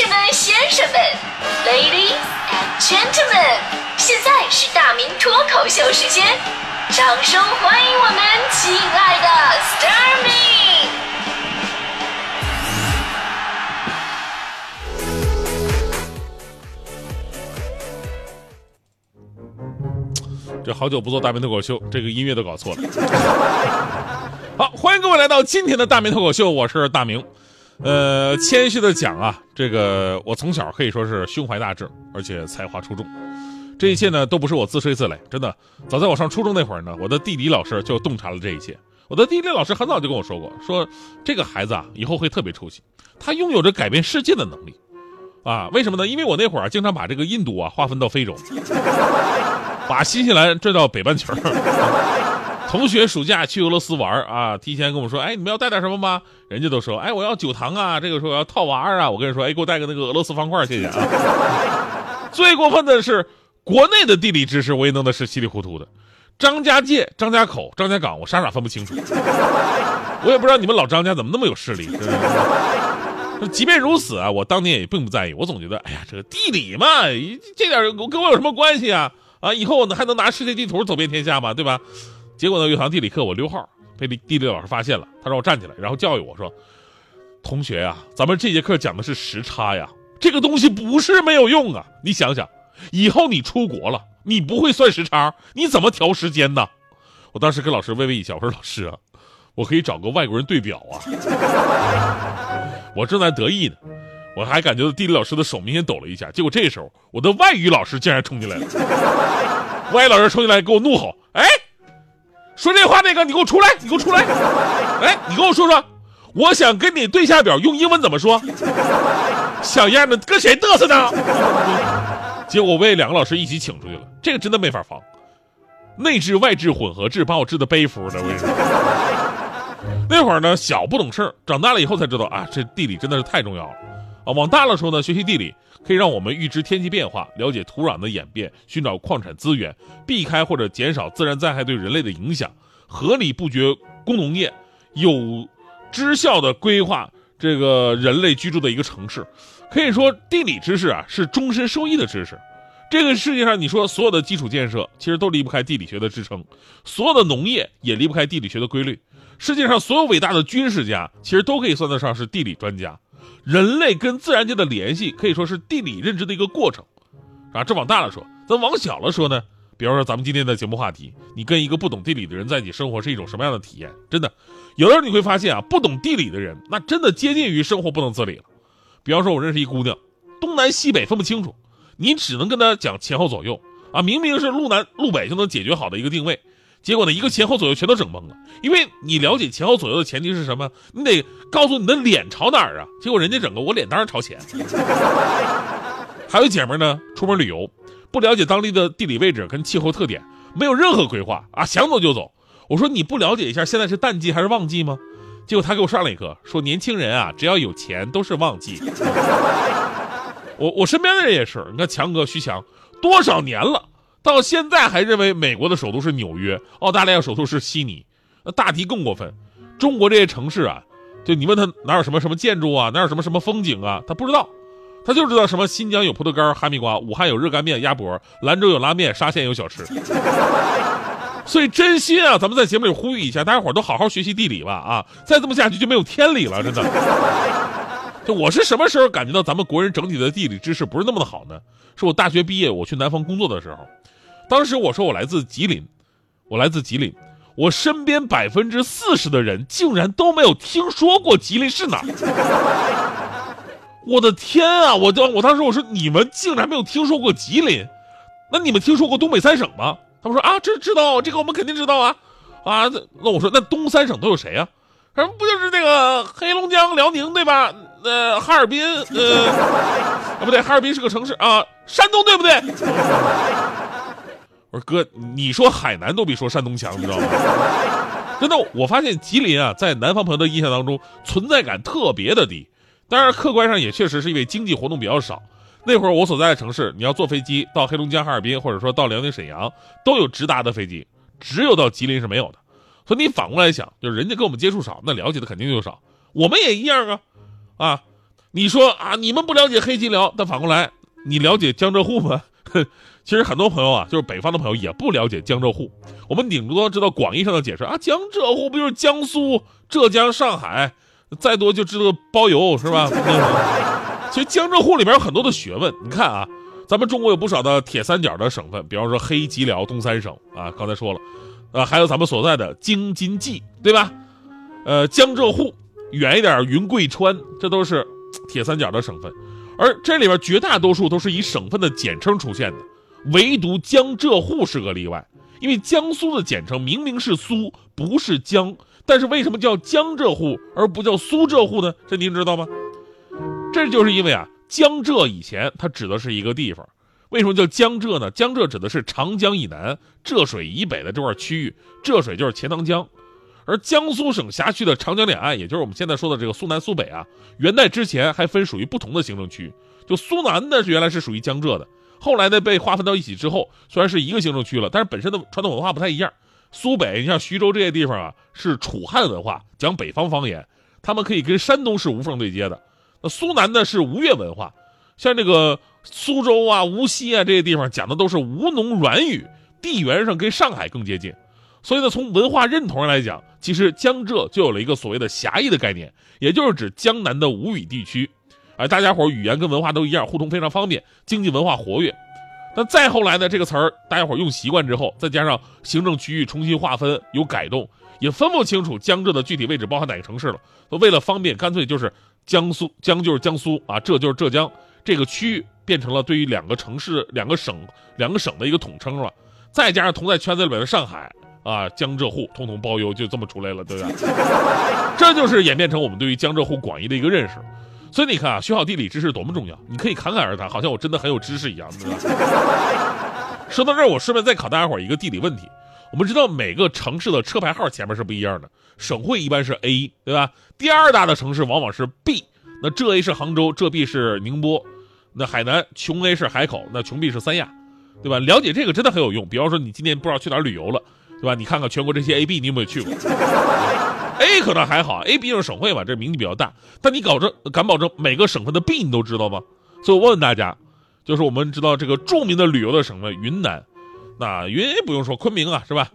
士们、先生们，Ladies and Gentlemen，现在是大明脱口秀时间，掌声欢迎我们亲爱的 s t a r m y 这好久不做大明脱口秀，这个音乐都搞错了。好，欢迎各位来到今天的大明脱口秀，我是大明。呃，谦虚的讲啊，这个我从小可以说是胸怀大志，而且才华出众。这一切呢，都不是我自吹自擂，真的。早在我上初中那会儿呢，我的地理老师就洞察了这一切。我的地理老师很早就跟我说过，说这个孩子啊，以后会特别出息，他拥有着改变世界的能力。啊，为什么呢？因为我那会儿经常把这个印度啊划分到非洲，把新西兰拽到北半球。同学暑假去俄罗斯玩啊，提前跟我说，哎，你们要带点什么吗？人家都说，哎，我要酒糖啊，这个说我要套娃儿啊。我跟你说，哎，给我带个那个俄罗斯方块，谢谢啊。最过分的是，国内的地理知识我也弄的是稀里糊涂的，张家界、张家口、张家港，我傻傻分不清楚。我也不知道你们老张家怎么那么有势力。即便如此啊，我当年也并不在意，我总觉得，哎呀，这个地理嘛，这点跟我有什么关系啊？啊，以后我还能拿世界地图走遍天下吗？对吧？结果呢，有堂地理课我溜号，被地理老师发现了，他让我站起来，然后教育我说：“同学呀，咱们这节课讲的是时差呀，这个东西不是没有用啊。你想想，以后你出国了，你不会算时差，你怎么调时间呢？”我当时跟老师微微一笑，我说：“老师啊，我可以找个外国人对表啊。”我正在得意呢，我还感觉到地理老师的手明显抖了一下。结果这时候，我的外语老师竟然冲进来了，外语老师冲进来给我怒吼：“哎！”说这话那个，你给我出来！你给我出来！哎，你跟我说说，我想跟你对下表，用英文怎么说？小样的，跟谁嘚瑟呢？结果被两个老师一起请出去了，这个真的没法防，内置外置混合制，把我治的背服的。我跟你说，那会儿呢小不懂事长大了以后才知道啊，这地理真的是太重要了啊。往大了说呢，学习地理。可以让我们预知天气变化，了解土壤的演变，寻找矿产资源，避开或者减少自然灾害对人类的影响，合理布局工农业，有知效的规划这个人类居住的一个城市。可以说，地理知识啊是终身受益的知识。这个世界上，你说所有的基础建设其实都离不开地理学的支撑，所有的农业也离不开地理学的规律。世界上所有伟大的军事家，其实都可以算得上是地理专家。人类跟自然界的联系可以说是地理认知的一个过程，啊，这往大了说，咱往小了说呢，比方说咱们今天的节目话题，你跟一个不懂地理的人在一起生活是一种什么样的体验？真的，有的时候你会发现啊，不懂地理的人，那真的接近于生活不能自理了。比方说，我认识一姑娘，东南西北分不清楚，你只能跟她讲前后左右啊，明明是路南路北就能解决好的一个定位。结果呢，一个前后左右全都整懵了，因为你了解前后左右的前提是什么？你得告诉你的脸朝哪儿啊？结果人家整个我脸当然朝前。还有姐们呢，出门旅游，不了解当地的地理位置跟气候特点，没有任何规划啊，想走就走。我说你不了解一下现在是淡季还是旺季吗？结果他给我上了一课，说年轻人啊，只要有钱都是旺季。我我身边的人也是，你看强哥徐强，多少年了。到现在还认为美国的首都是纽约，澳大利亚首都是悉尼，那大提更过分。中国这些城市啊，就你问他哪有什么什么建筑啊，哪有什么什么风景啊，他不知道，他就知道什么新疆有葡萄干、哈密瓜，武汉有热干面、鸭脖，兰州有拉面，沙县有小吃。所以真心啊，咱们在节目里呼吁一下，大家伙都好好学习地理吧啊！再这么下去就没有天理了，真的。我是什么时候感觉到咱们国人整体的地理知识不是那么的好呢？是我大学毕业我去南方工作的时候。当时我说我来自吉林，我来自吉林，我身边百分之四十的人竟然都没有听说过吉林是哪儿。我的天啊！我当我当时我说你们竟然没有听说过吉林，那你们听说过东北三省吗？他们说啊，这知道，这个我们肯定知道啊啊！那我说那东三省都有谁啊？他说不就是那个黑龙江、辽宁对吧？呃，哈尔滨，呃，啊不对，哈尔滨是个城市啊，山东对不对？我说哥，你说海南都比说山东强，你知道吗？真的，我发现吉林啊，在南方朋友的印象当中存在感特别的低。当然，客观上也确实是因为经济活动比较少。那会儿我所在的城市，你要坐飞机到黑龙江哈尔滨，或者说到辽宁沈阳，都有直达的飞机，只有到吉林是没有的。所以你反过来想，就是人家跟我们接触少，那了解的肯定就少。我们也一样啊，啊，你说啊，你们不了解黑吉辽，但反过来，你了解江浙沪吗？其实很多朋友啊，就是北方的朋友也不了解江浙沪。我们顶多知道广义上的解释啊，江浙沪不就是江苏、浙江、上海，再多就知道包邮是吧？其实江浙沪里边有很多的学问。你看啊，咱们中国有不少的铁三角的省份，比方说黑吉辽东三省啊，刚才说了，呃，还有咱们所在的京津冀，对吧？呃，江浙沪远一点，云贵川，这都是 铁三角的省份。而这里边绝大多数都是以省份的简称出现的，唯独江浙沪是个例外。因为江苏的简称明明是苏，不是江，但是为什么叫江浙沪而不叫苏浙沪呢？这您知道吗？这就是因为啊，江浙以前它指的是一个地方，为什么叫江浙呢？江浙指的是长江以南、浙水以北的这块区域，浙水就是钱塘江。而江苏省辖区的长江两岸，也就是我们现在说的这个苏南、苏北啊，元代之前还分属于不同的行政区。就苏南呢，原来是属于江浙的，后来呢被划分到一起之后，虽然是一个行政区了，但是本身的传统文化不太一样。苏北，你像徐州这些地方啊，是楚汉文化，讲北方方言，他们可以跟山东是无缝对接的。那苏南呢是吴越文化，像这个苏州啊、无锡啊这些地方讲的都是吴侬软语，地缘上跟上海更接近。所以呢，从文化认同上来讲，其实江浙就有了一个所谓的狭义的概念，也就是指江南的吴语地区，而大家伙语言跟文化都一样，互通非常方便，经济文化活跃。那再后来呢，这个词儿大家伙用习惯之后，再加上行政区域重新划分有改动，也分不清楚江浙的具体位置包含哪个城市了。为了方便，干脆就是江苏江就是江苏啊，浙就是浙江，这个区域变成了对于两个城市、两个省、两个省的一个统称了。再加上同在圈子里边的上海。啊，江浙沪通通包邮，就这么出来了，对吧？这就是演变成我们对于江浙沪广义的一个认识。所以你看啊，学好地理知识多么重要！你可以侃侃而谈，好像我真的很有知识一样，对吧？说到这儿，我顺便再考大家伙一个地理问题。我们知道每个城市的车牌号前面是不一样的，省会一般是 A，对吧？第二大的城市往往是 B，那浙 A 是杭州，浙 B 是宁波，那海南琼 A 是海口，那琼 B 是三亚，对吧？了解这个真的很有用。比方说你今年不知道去哪儿旅游了。对吧？你看看全国这些 A、B，你有没有去过？A 可能还好，A 毕竟是省会嘛，这名气比较大。但你搞这敢保证每个省份的 B 你都知道吗？所以我问问大家，就是我们知道这个著名的旅游的省份云南，那云 A 不用说，昆明啊，是吧？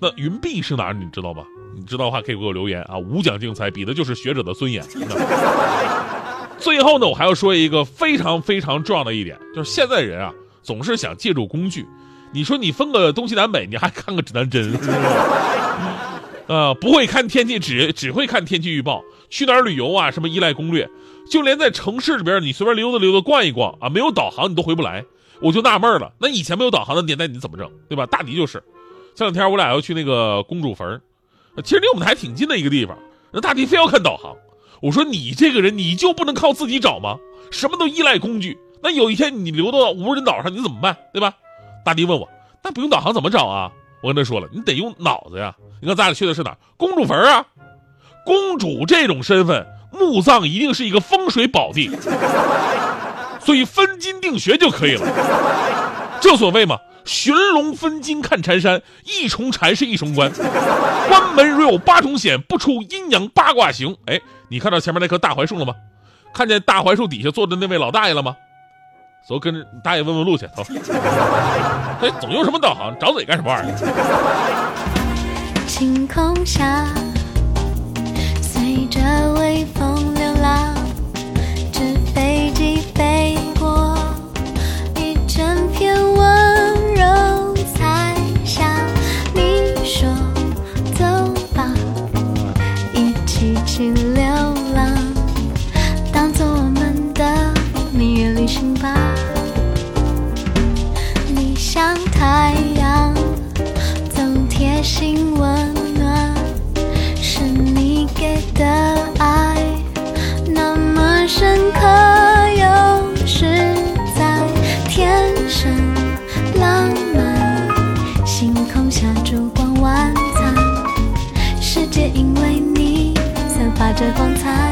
那云 B 是哪儿？你知道吗？你知道的话可以给我留言啊。无奖竞猜比的就是学者的尊严。最后呢，我还要说一个非常非常重要的一点，就是现在人啊总是想借助工具。你说你分个东西南北，你还看个指南针，呃？不会看天气，只只会看天气预报。去哪儿旅游啊？什么依赖攻略？就连在城市里边，你随便溜达溜达逛一逛啊，没有导航你都回不来。我就纳闷了，那以前没有导航的年代你怎么整，对吧？大迪就是，前两天我俩要去那个公主坟，其实离我们还挺近的一个地方，那大迪非要看导航。我说你这个人，你就不能靠自己找吗？什么都依赖工具，那有一天你流到无人岛上，你怎么办，对吧？大迪问我：“那不用导航怎么找啊？”我跟他说了：“你得用脑子呀！你看咱俩去的是哪？公主坟啊！公主这种身份，墓葬一定是一个风水宝地，所以分金定穴就可以了。正所谓嘛，寻龙分金看缠山，一重缠是一重关。关门如有八重险，不出阴阳八卦行。哎，你看到前面那棵大槐树了吗？看见大槐树底下坐的那位老大爷了吗？”走，跟着大爷问问路去。走，哎，总用什么导航？找嘴干什么玩意儿？晴空下，随着我时光彩